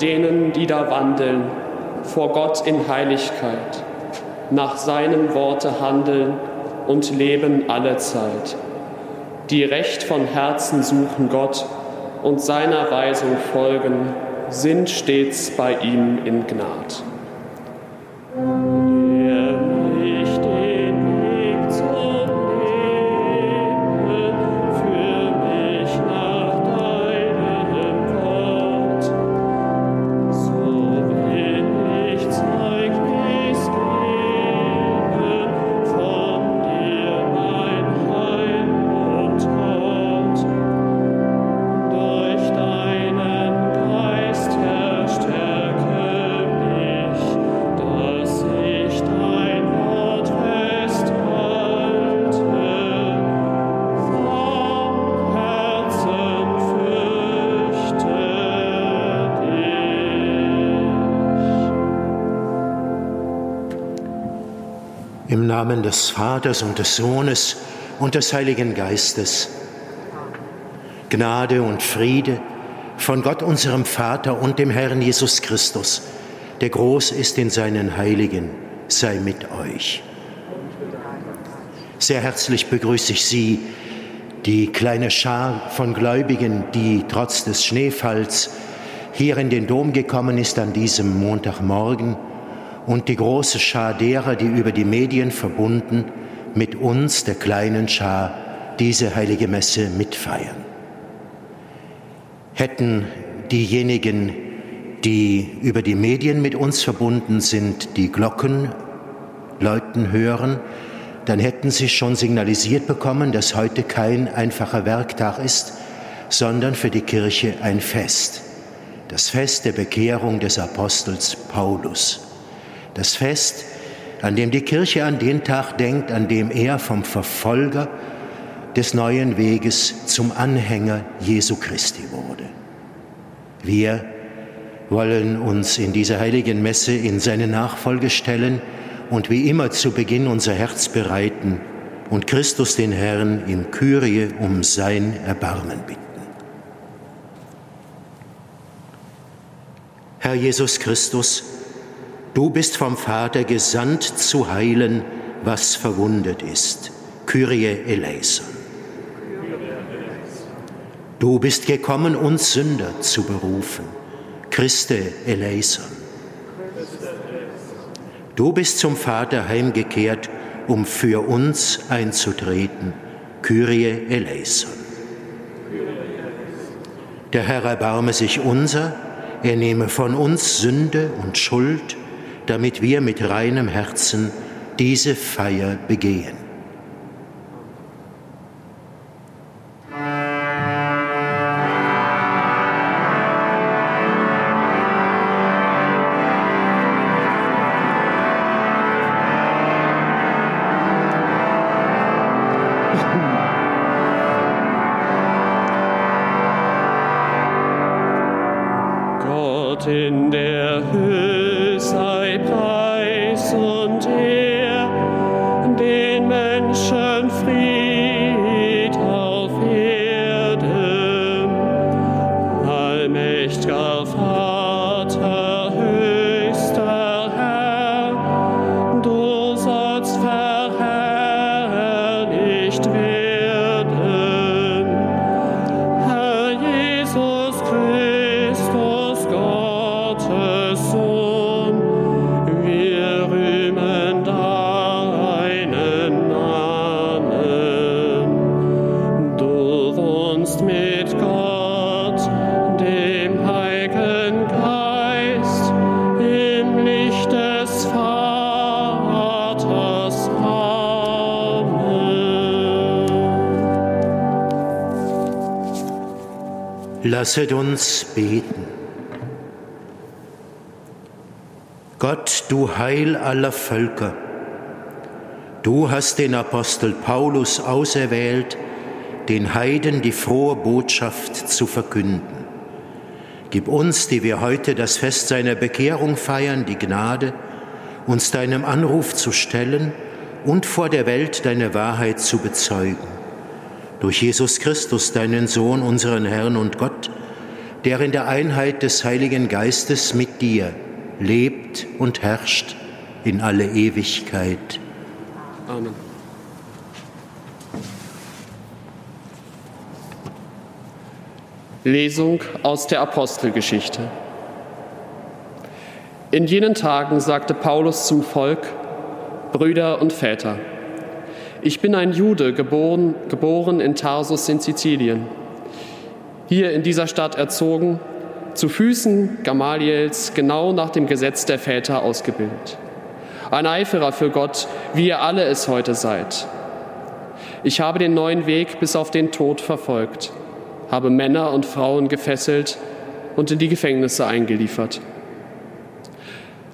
denen, die da wandeln, vor Gott in Heiligkeit, nach seinem Worte handeln und leben allezeit, die recht von Herzen suchen Gott und seiner Weisung folgen, sind stets bei ihm in Gnad. Namen des Vaters und des Sohnes und des Heiligen Geistes. Gnade und Friede von Gott unserem Vater und dem Herrn Jesus Christus, der groß ist in seinen Heiligen, sei mit euch. Sehr herzlich begrüße ich Sie, die kleine Schar von Gläubigen, die trotz des Schneefalls hier in den Dom gekommen ist an diesem Montagmorgen und die große Schar derer, die über die Medien verbunden mit uns, der kleinen Schar, diese heilige Messe mitfeiern. Hätten diejenigen, die über die Medien mit uns verbunden sind, die Glocken läuten hören, dann hätten sie schon signalisiert bekommen, dass heute kein einfacher Werktag ist, sondern für die Kirche ein Fest. Das Fest der Bekehrung des Apostels Paulus das Fest, an dem die Kirche an den Tag denkt, an dem er vom Verfolger des neuen Weges zum Anhänger Jesu Christi wurde. Wir wollen uns in dieser heiligen Messe in seine Nachfolge stellen und wie immer zu Beginn unser Herz bereiten und Christus den Herrn im Kyrie um sein Erbarmen bitten. Herr Jesus Christus, Du bist vom Vater gesandt zu heilen, was verwundet ist. Kyrie eleison. Du bist gekommen, uns Sünder zu berufen. Christe eleison. Du bist zum Vater heimgekehrt, um für uns einzutreten. Kyrie eleison. Der Herr erbarme sich unser, er nehme von uns Sünde und Schuld damit wir mit reinem Herzen diese Feier begehen. Lasset uns beten. Gott, du Heil aller Völker, du hast den Apostel Paulus auserwählt, den Heiden die frohe Botschaft zu verkünden. Gib uns, die wir heute das Fest seiner Bekehrung feiern, die Gnade, uns deinem Anruf zu stellen und vor der Welt deine Wahrheit zu bezeugen durch Jesus Christus, deinen Sohn, unseren Herrn und Gott, der in der Einheit des Heiligen Geistes mit dir lebt und herrscht in alle Ewigkeit. Amen. Lesung aus der Apostelgeschichte. In jenen Tagen sagte Paulus zum Volk, Brüder und Väter, ich bin ein Jude, geboren, geboren in Tarsus in Sizilien, hier in dieser Stadt erzogen, zu Füßen Gamaliels genau nach dem Gesetz der Väter ausgebildet. Ein Eiferer für Gott, wie ihr alle es heute seid. Ich habe den neuen Weg bis auf den Tod verfolgt, habe Männer und Frauen gefesselt und in die Gefängnisse eingeliefert.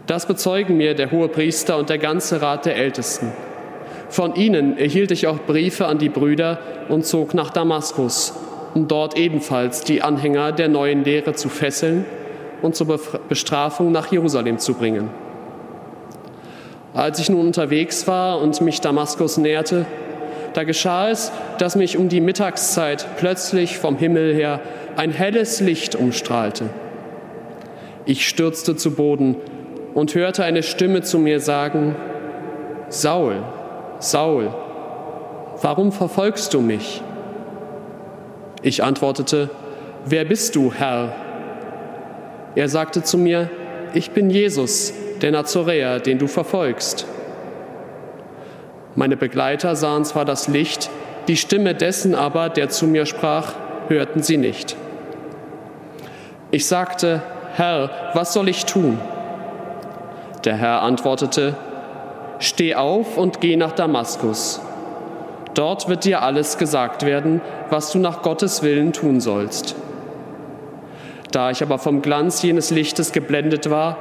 Das bezeugen mir der hohe Priester und der ganze Rat der Ältesten. Von ihnen erhielt ich auch Briefe an die Brüder und zog nach Damaskus, um dort ebenfalls die Anhänger der neuen Lehre zu fesseln und zur Bestrafung nach Jerusalem zu bringen. Als ich nun unterwegs war und mich Damaskus näherte, da geschah es, dass mich um die Mittagszeit plötzlich vom Himmel her ein helles Licht umstrahlte. Ich stürzte zu Boden und hörte eine Stimme zu mir sagen, Saul, Saul, warum verfolgst du mich? Ich antwortete, Wer bist du, Herr? Er sagte zu mir, Ich bin Jesus, der Nazoräer, den du verfolgst. Meine Begleiter sahen zwar das Licht, die Stimme dessen aber, der zu mir sprach, hörten sie nicht. Ich sagte, Herr, was soll ich tun? Der Herr antwortete, Steh auf und geh nach Damaskus. Dort wird dir alles gesagt werden, was du nach Gottes Willen tun sollst. Da ich aber vom Glanz jenes Lichtes geblendet war,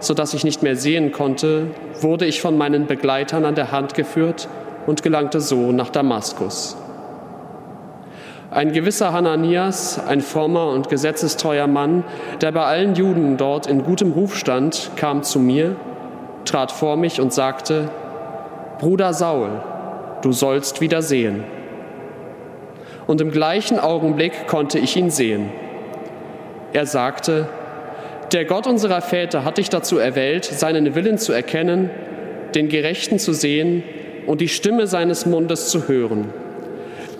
so dass ich nicht mehr sehen konnte, wurde ich von meinen Begleitern an der Hand geführt und gelangte so nach Damaskus. Ein gewisser Hananias, ein frommer und gesetzestreuer Mann, der bei allen Juden dort in gutem Ruf stand, kam zu mir, trat vor mich und sagte, Bruder Saul, du sollst wieder sehen. Und im gleichen Augenblick konnte ich ihn sehen. Er sagte, der Gott unserer Väter hat dich dazu erwählt, seinen Willen zu erkennen, den Gerechten zu sehen und die Stimme seines Mundes zu hören.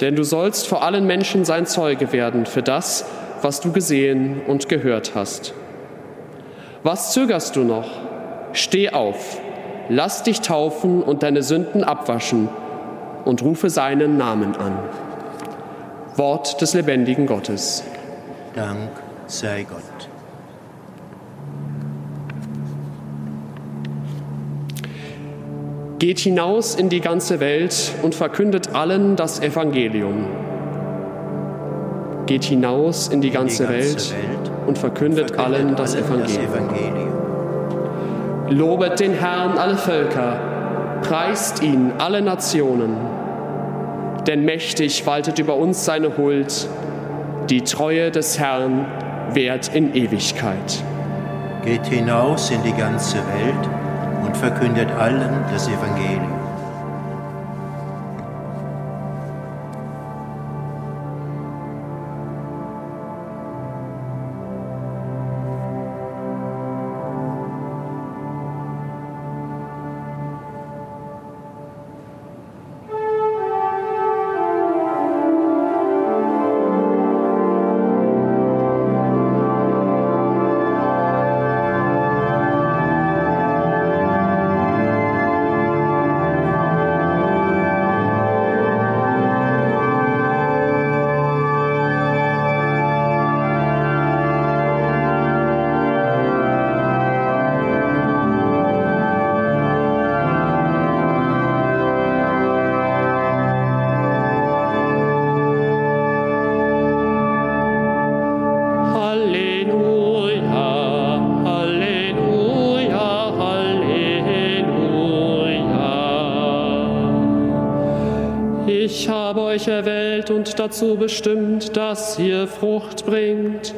Denn du sollst vor allen Menschen sein Zeuge werden für das, was du gesehen und gehört hast. Was zögerst du noch? Steh auf, lass dich taufen und deine Sünden abwaschen und rufe seinen Namen an. Wort des lebendigen Gottes. Dank sei Gott. Geht hinaus in die ganze Welt und verkündet allen das Evangelium. Geht hinaus in die ganze, in die ganze Welt, Welt, und verkündet, verkündet allen das Evangelium. das Evangelium. Lobet den Herrn alle Völker, preist ihn alle Nationen. Denn mächtig waltet über uns seine Huld, die Treue des Herrn währt in Ewigkeit. Geht hinaus in die ganze Welt und verkündet allen das Evangelium. Euch erwählt und dazu bestimmt, dass ihr Frucht bringt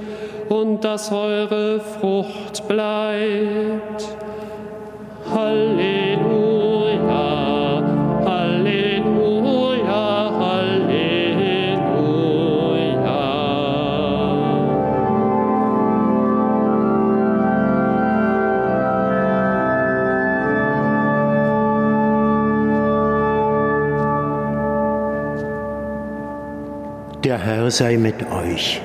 und dass eure Frucht bleibt. Halleluja, Der Herr sei mit euch.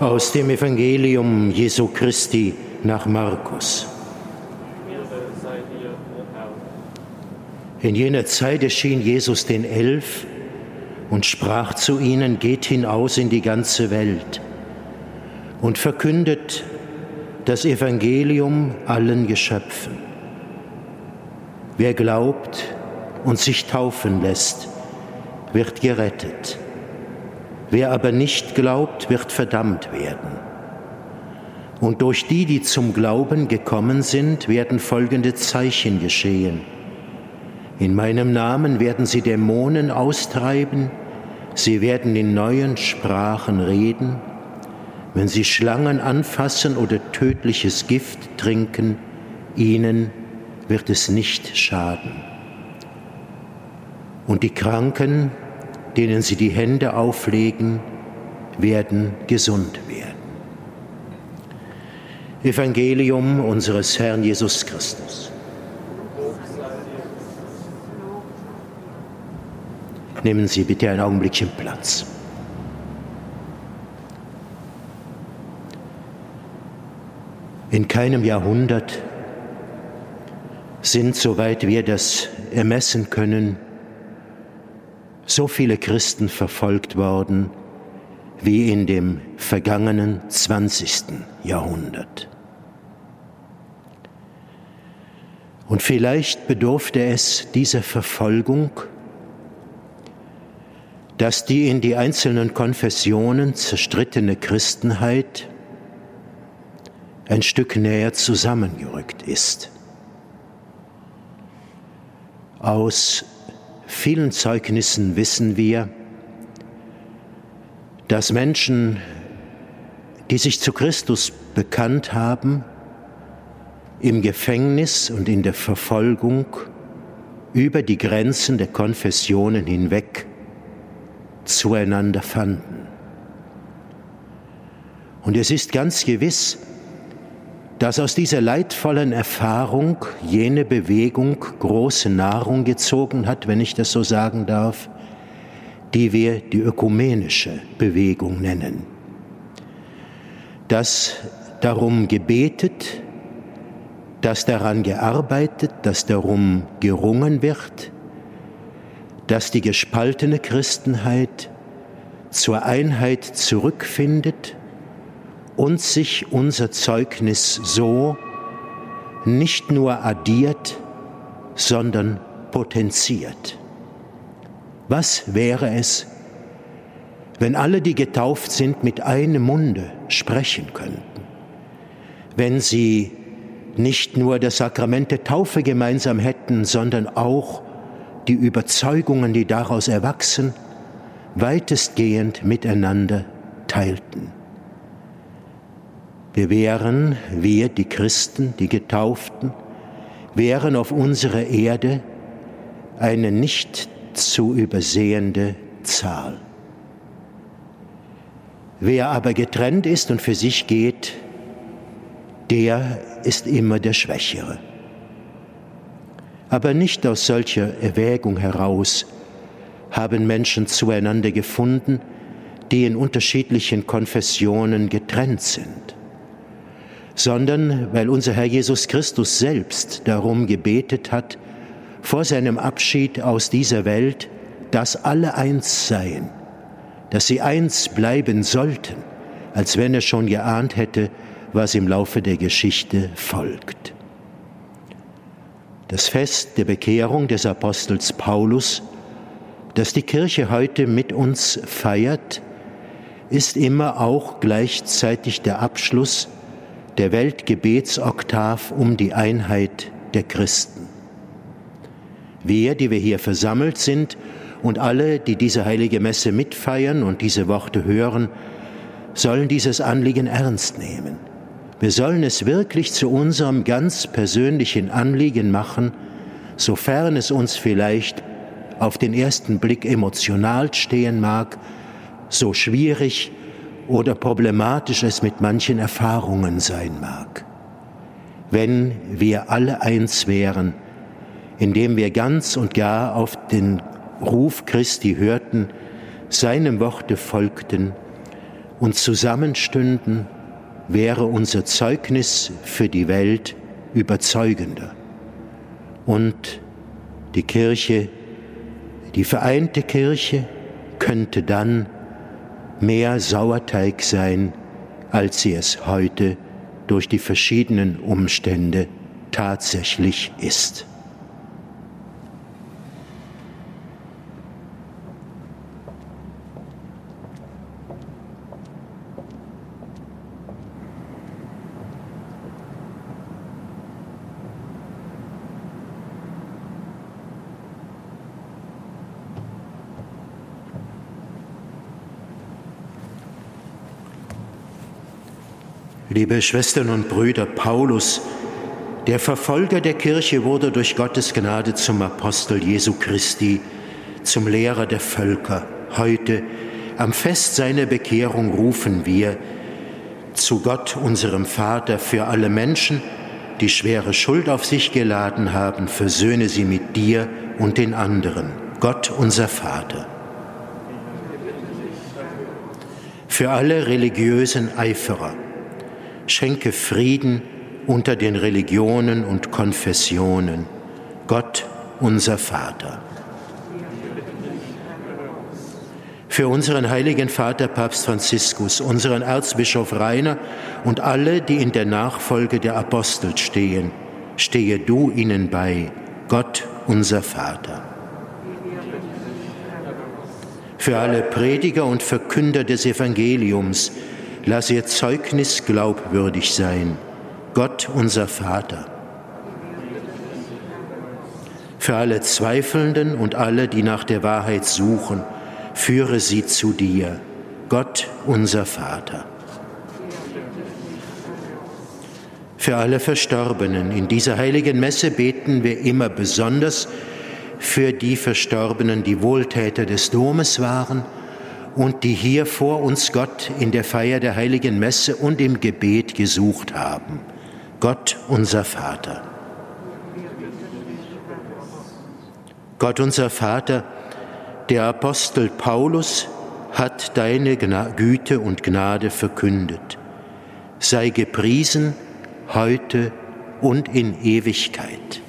Aus dem Evangelium Jesu Christi nach Markus. In jener Zeit erschien Jesus den Elf und sprach zu ihnen, geht hinaus in die ganze Welt und verkündet das Evangelium allen Geschöpfen. Wer glaubt und sich taufen lässt, wird gerettet. Wer aber nicht glaubt, wird verdammt werden. Und durch die, die zum Glauben gekommen sind, werden folgende Zeichen geschehen. In meinem Namen werden sie Dämonen austreiben, sie werden in neuen Sprachen reden, wenn sie Schlangen anfassen oder tödliches Gift trinken, ihnen wird es nicht schaden. Und die Kranken, denen sie die Hände auflegen, werden gesund werden. Evangelium unseres Herrn Jesus Christus. Nehmen Sie bitte ein Augenblickchen Platz. In keinem Jahrhundert sind, soweit wir das ermessen können, so viele Christen verfolgt worden wie in dem vergangenen 20. Jahrhundert. Und vielleicht bedurfte es dieser Verfolgung, dass die in die einzelnen Konfessionen zerstrittene Christenheit ein Stück näher zusammengerückt ist. Aus vielen Zeugnissen wissen wir, dass Menschen, die sich zu Christus bekannt haben, im Gefängnis und in der Verfolgung über die Grenzen der Konfessionen hinweg zueinander fanden. Und es ist ganz gewiss, dass aus dieser leidvollen Erfahrung jene Bewegung große Nahrung gezogen hat, wenn ich das so sagen darf, die wir die ökumenische Bewegung nennen. Dass darum gebetet, dass daran gearbeitet, dass darum gerungen wird, dass die gespaltene Christenheit zur Einheit zurückfindet und sich unser Zeugnis so nicht nur addiert, sondern potenziert. Was wäre es, wenn alle, die getauft sind, mit einem Munde sprechen könnten? Wenn sie nicht nur das Sakrament der Taufe gemeinsam hätten, sondern auch die Überzeugungen, die daraus erwachsen, weitestgehend miteinander teilten. Wir wären, wir, die Christen, die Getauften, wären auf unserer Erde eine nicht zu übersehende Zahl. Wer aber getrennt ist und für sich geht, der ist immer der Schwächere. Aber nicht aus solcher Erwägung heraus haben Menschen zueinander gefunden, die in unterschiedlichen Konfessionen getrennt sind, sondern weil unser Herr Jesus Christus selbst darum gebetet hat, vor seinem Abschied aus dieser Welt, dass alle eins seien, dass sie eins bleiben sollten, als wenn er schon geahnt hätte, was im Laufe der Geschichte folgt. Das Fest der Bekehrung des Apostels Paulus, das die Kirche heute mit uns feiert, ist immer auch gleichzeitig der Abschluss der Weltgebetsoktav um die Einheit der Christen. Wir, die wir hier versammelt sind und alle, die diese heilige Messe mitfeiern und diese Worte hören, sollen dieses Anliegen ernst nehmen. Wir sollen es wirklich zu unserem ganz persönlichen Anliegen machen, sofern es uns vielleicht auf den ersten Blick emotional stehen mag, so schwierig oder problematisch es mit manchen Erfahrungen sein mag. Wenn wir alle eins wären, indem wir ganz und gar auf den Ruf Christi hörten, seinem Worte folgten und zusammenstünden, wäre unser Zeugnis für die Welt überzeugender. Und die Kirche, die vereinte Kirche, könnte dann mehr Sauerteig sein, als sie es heute durch die verschiedenen Umstände tatsächlich ist. Liebe Schwestern und Brüder, Paulus, der Verfolger der Kirche, wurde durch Gottes Gnade zum Apostel Jesu Christi, zum Lehrer der Völker. Heute, am Fest seiner Bekehrung, rufen wir zu Gott, unserem Vater, für alle Menschen, die schwere Schuld auf sich geladen haben, versöhne sie mit dir und den anderen. Gott, unser Vater. Für alle religiösen Eiferer, schenke Frieden unter den Religionen und Konfessionen. Gott, unser Vater. Für unseren heiligen Vater Papst Franziskus, unseren Erzbischof Rainer und alle, die in der Nachfolge der Apostel stehen, stehe du ihnen bei, Gott, unser Vater. Für alle Prediger und Verkünder des Evangeliums, Lass ihr Zeugnis glaubwürdig sein, Gott unser Vater. Für alle Zweifelnden und alle, die nach der Wahrheit suchen, führe sie zu dir, Gott unser Vater. Für alle Verstorbenen in dieser heiligen Messe beten wir immer besonders für die Verstorbenen, die Wohltäter des Domes waren, und die hier vor uns Gott in der Feier der heiligen Messe und im Gebet gesucht haben. Gott unser Vater. Gott unser Vater, der Apostel Paulus hat deine Güte und Gnade verkündet. Sei gepriesen heute und in Ewigkeit.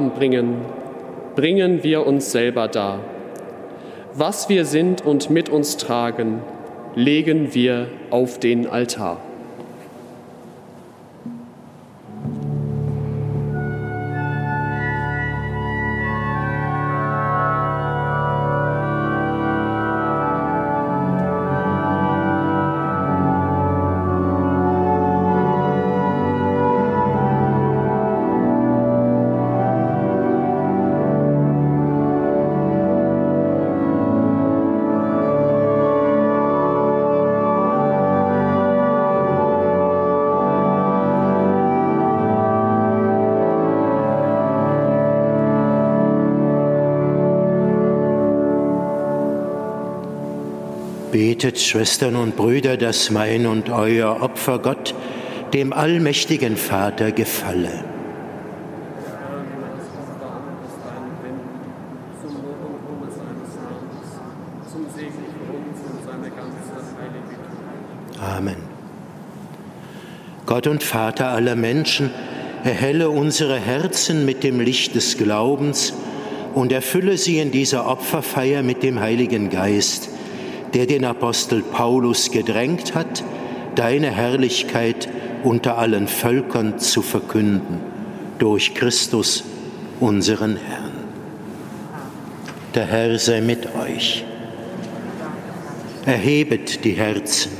Gaben bringen, bringen wir uns selber dar. Was wir sind und mit uns tragen, legen wir auf den Altar. Betet, Schwestern und Brüder, dass mein und euer Opfer Gott, dem allmächtigen Vater, gefalle. Amen. Gott und Vater aller Menschen, erhelle unsere Herzen mit dem Licht des Glaubens und erfülle sie in dieser Opferfeier mit dem Heiligen Geist, der den Apostel Paulus gedrängt hat, deine Herrlichkeit unter allen Völkern zu verkünden, durch Christus, unseren Herrn. Der Herr sei mit euch. Erhebet die Herzen.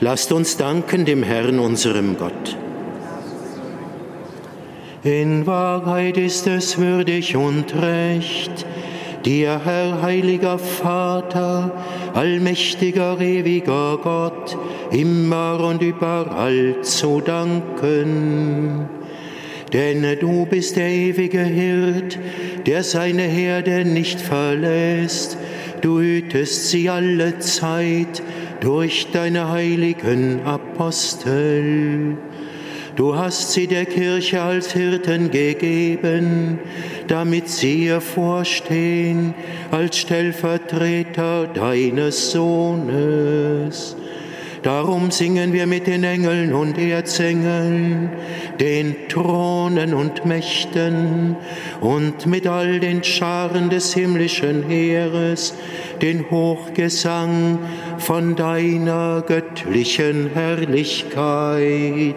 Lasst uns danken dem Herrn, unserem Gott. In Wahrheit ist es würdig und recht, dir, Herr, heiliger Vater, allmächtiger, ewiger Gott, immer und überall zu danken. Denn du bist der ewige Hirt, der seine Herde nicht verlässt. Du hütest sie alle Zeit durch deine heiligen Apostel. Du hast sie der Kirche als Hirten gegeben, damit sie ihr vorstehen als Stellvertreter deines Sohnes. Darum singen wir mit den Engeln und Erzengeln, den Thronen und Mächten und mit all den Scharen des himmlischen Heeres den Hochgesang von deiner göttlichen Herrlichkeit.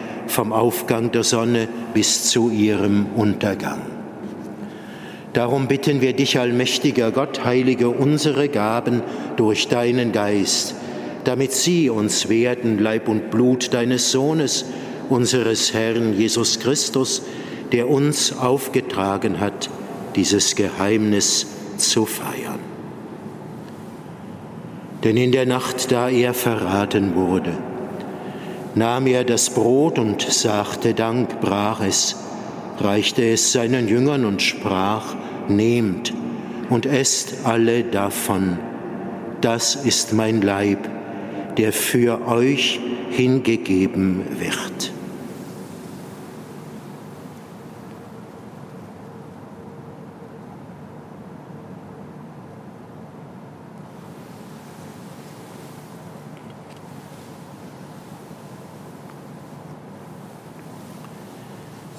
vom Aufgang der Sonne bis zu ihrem Untergang. Darum bitten wir dich, allmächtiger Gott, heilige unsere Gaben durch deinen Geist, damit sie uns werden, Leib und Blut deines Sohnes, unseres Herrn Jesus Christus, der uns aufgetragen hat, dieses Geheimnis zu feiern. Denn in der Nacht, da er verraten wurde, nahm er das Brot und sagte Dank, brach es, reichte es seinen Jüngern und sprach, nehmt und esst alle davon. Das ist mein Leib, der für euch hingegeben wird.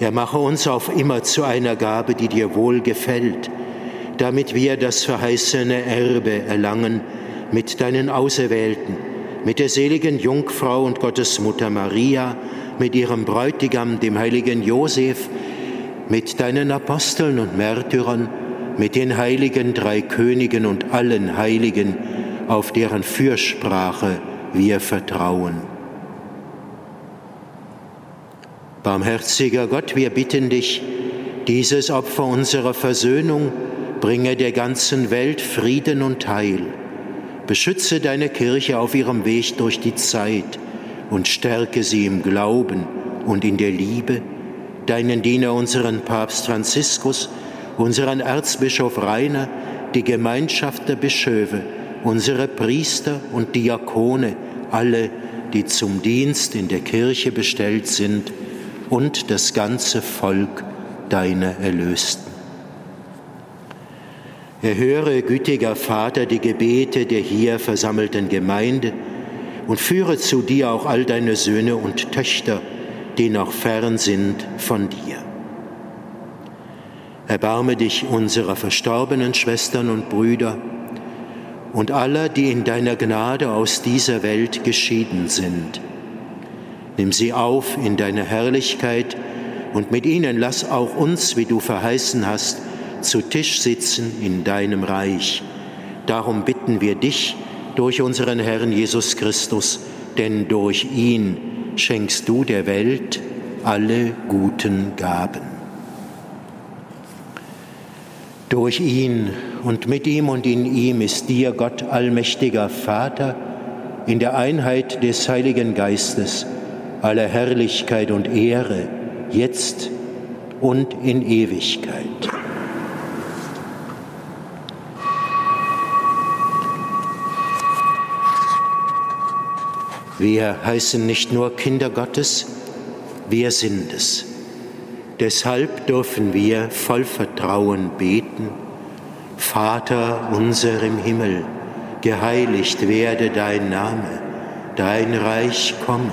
Er mache uns auf immer zu einer Gabe, die dir wohl gefällt, damit wir das verheißene Erbe erlangen mit deinen Auserwählten, mit der seligen Jungfrau und Gottesmutter Maria, mit ihrem Bräutigam, dem heiligen Josef, mit deinen Aposteln und Märtyrern, mit den heiligen drei Königen und allen Heiligen, auf deren Fürsprache wir vertrauen. Barmherziger Gott, wir bitten dich, dieses Opfer unserer Versöhnung bringe der ganzen Welt Frieden und Heil. Beschütze deine Kirche auf ihrem Weg durch die Zeit und stärke sie im Glauben und in der Liebe, deinen Diener, unseren Papst Franziskus, unseren Erzbischof Rainer, die Gemeinschaft der Bischöfe, unsere Priester und Diakone, alle, die zum Dienst in der Kirche bestellt sind, und das ganze Volk deiner Erlösten. Erhöre, gütiger Vater, die Gebete der hier versammelten Gemeinde, und führe zu dir auch all deine Söhne und Töchter, die noch fern sind von dir. Erbarme dich unserer verstorbenen Schwestern und Brüder und aller, die in deiner Gnade aus dieser Welt geschieden sind. Nimm sie auf in deine Herrlichkeit und mit ihnen lass auch uns, wie du verheißen hast, zu Tisch sitzen in deinem Reich. Darum bitten wir dich, durch unseren Herrn Jesus Christus, denn durch ihn schenkst du der Welt alle guten Gaben. Durch ihn und mit ihm und in ihm ist dir, Gott allmächtiger Vater, in der Einheit des Heiligen Geistes, aller Herrlichkeit und Ehre, jetzt und in Ewigkeit. Wir heißen nicht nur Kinder Gottes, wir sind es. Deshalb dürfen wir voll Vertrauen beten, Vater unser im Himmel, geheiligt werde dein Name, dein Reich komme,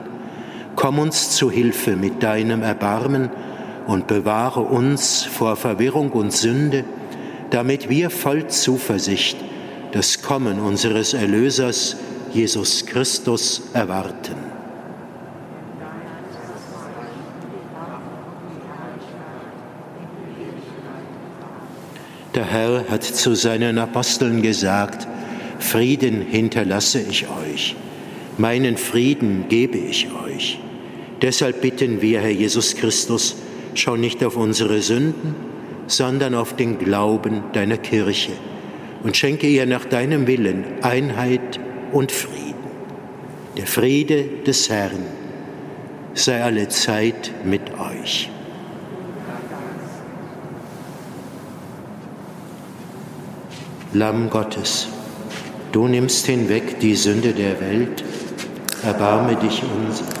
Komm uns zu Hilfe mit deinem Erbarmen und bewahre uns vor Verwirrung und Sünde, damit wir voll Zuversicht das Kommen unseres Erlösers Jesus Christus erwarten. Der Herr hat zu seinen Aposteln gesagt, Frieden hinterlasse ich euch, meinen Frieden gebe ich euch. Deshalb bitten wir, Herr Jesus Christus, schau nicht auf unsere Sünden, sondern auf den Glauben deiner Kirche und schenke ihr nach deinem Willen Einheit und Frieden. Der Friede des Herrn sei alle Zeit mit euch. Lamm Gottes, du nimmst hinweg die Sünde der Welt, erbarme dich unser.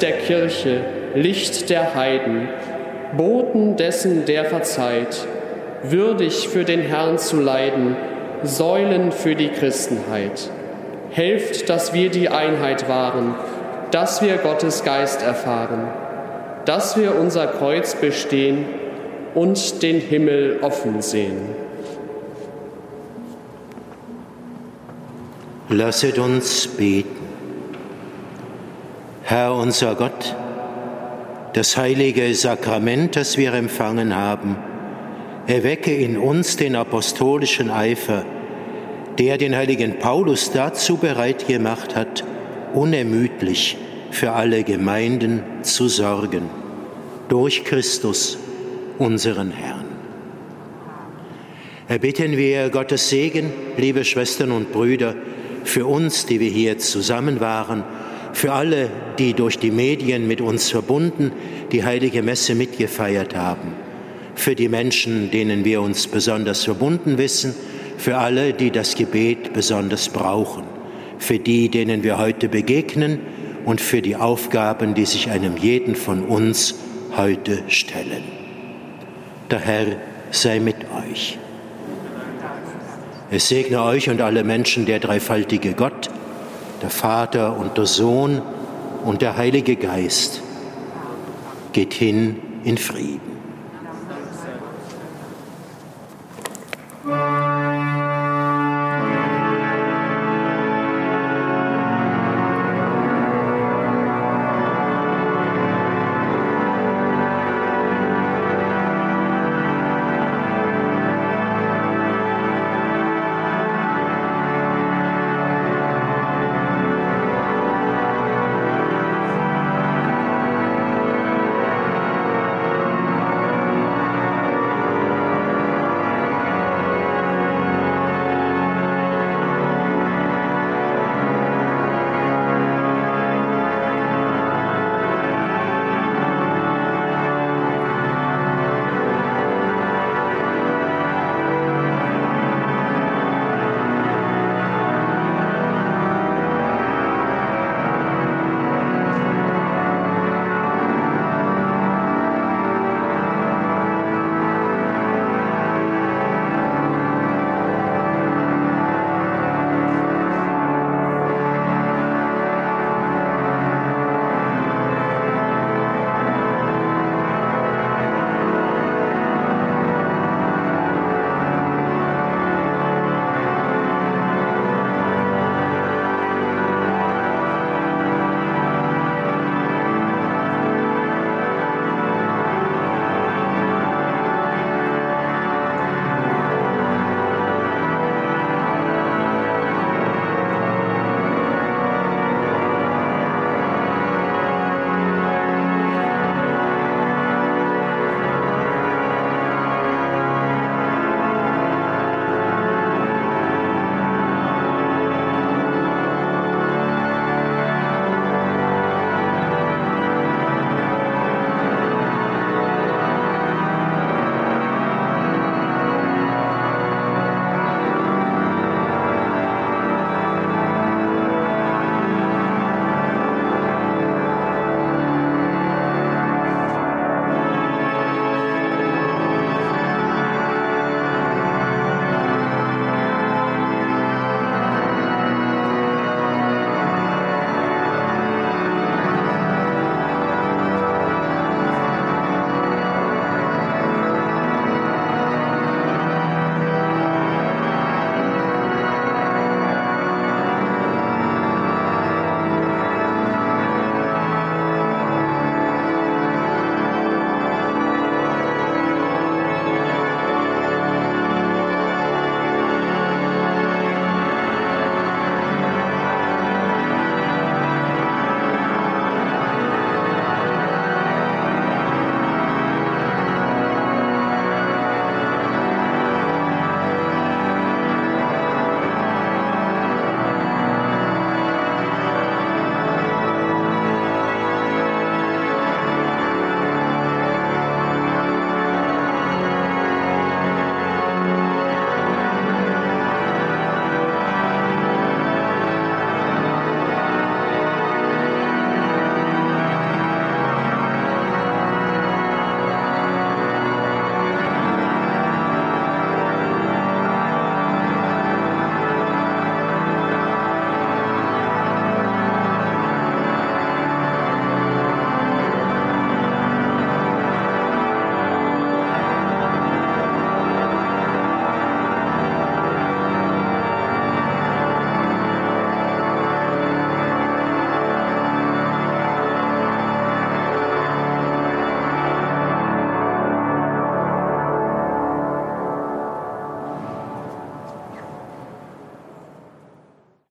Der Kirche, Licht der Heiden, Boten dessen, der verzeiht, würdig für den Herrn zu leiden, Säulen für die Christenheit. Helft, dass wir die Einheit wahren, dass wir Gottes Geist erfahren, dass wir unser Kreuz bestehen und den Himmel offen sehen. Lasset uns beten. Herr unser Gott, das heilige Sakrament, das wir empfangen haben, erwecke in uns den apostolischen Eifer, der den heiligen Paulus dazu bereit gemacht hat, unermüdlich für alle Gemeinden zu sorgen, durch Christus, unseren Herrn. Erbitten wir Gottes Segen, liebe Schwestern und Brüder, für uns, die wir hier zusammen waren, für alle, die durch die Medien mit uns verbunden die heilige Messe mitgefeiert haben, für die Menschen, denen wir uns besonders verbunden wissen, für alle, die das Gebet besonders brauchen, für die, denen wir heute begegnen und für die Aufgaben, die sich einem jeden von uns heute stellen. Der Herr sei mit euch. Es segne euch und alle Menschen der dreifaltige Gott, der Vater und der Sohn und der Heilige Geist. Geht hin in Frieden.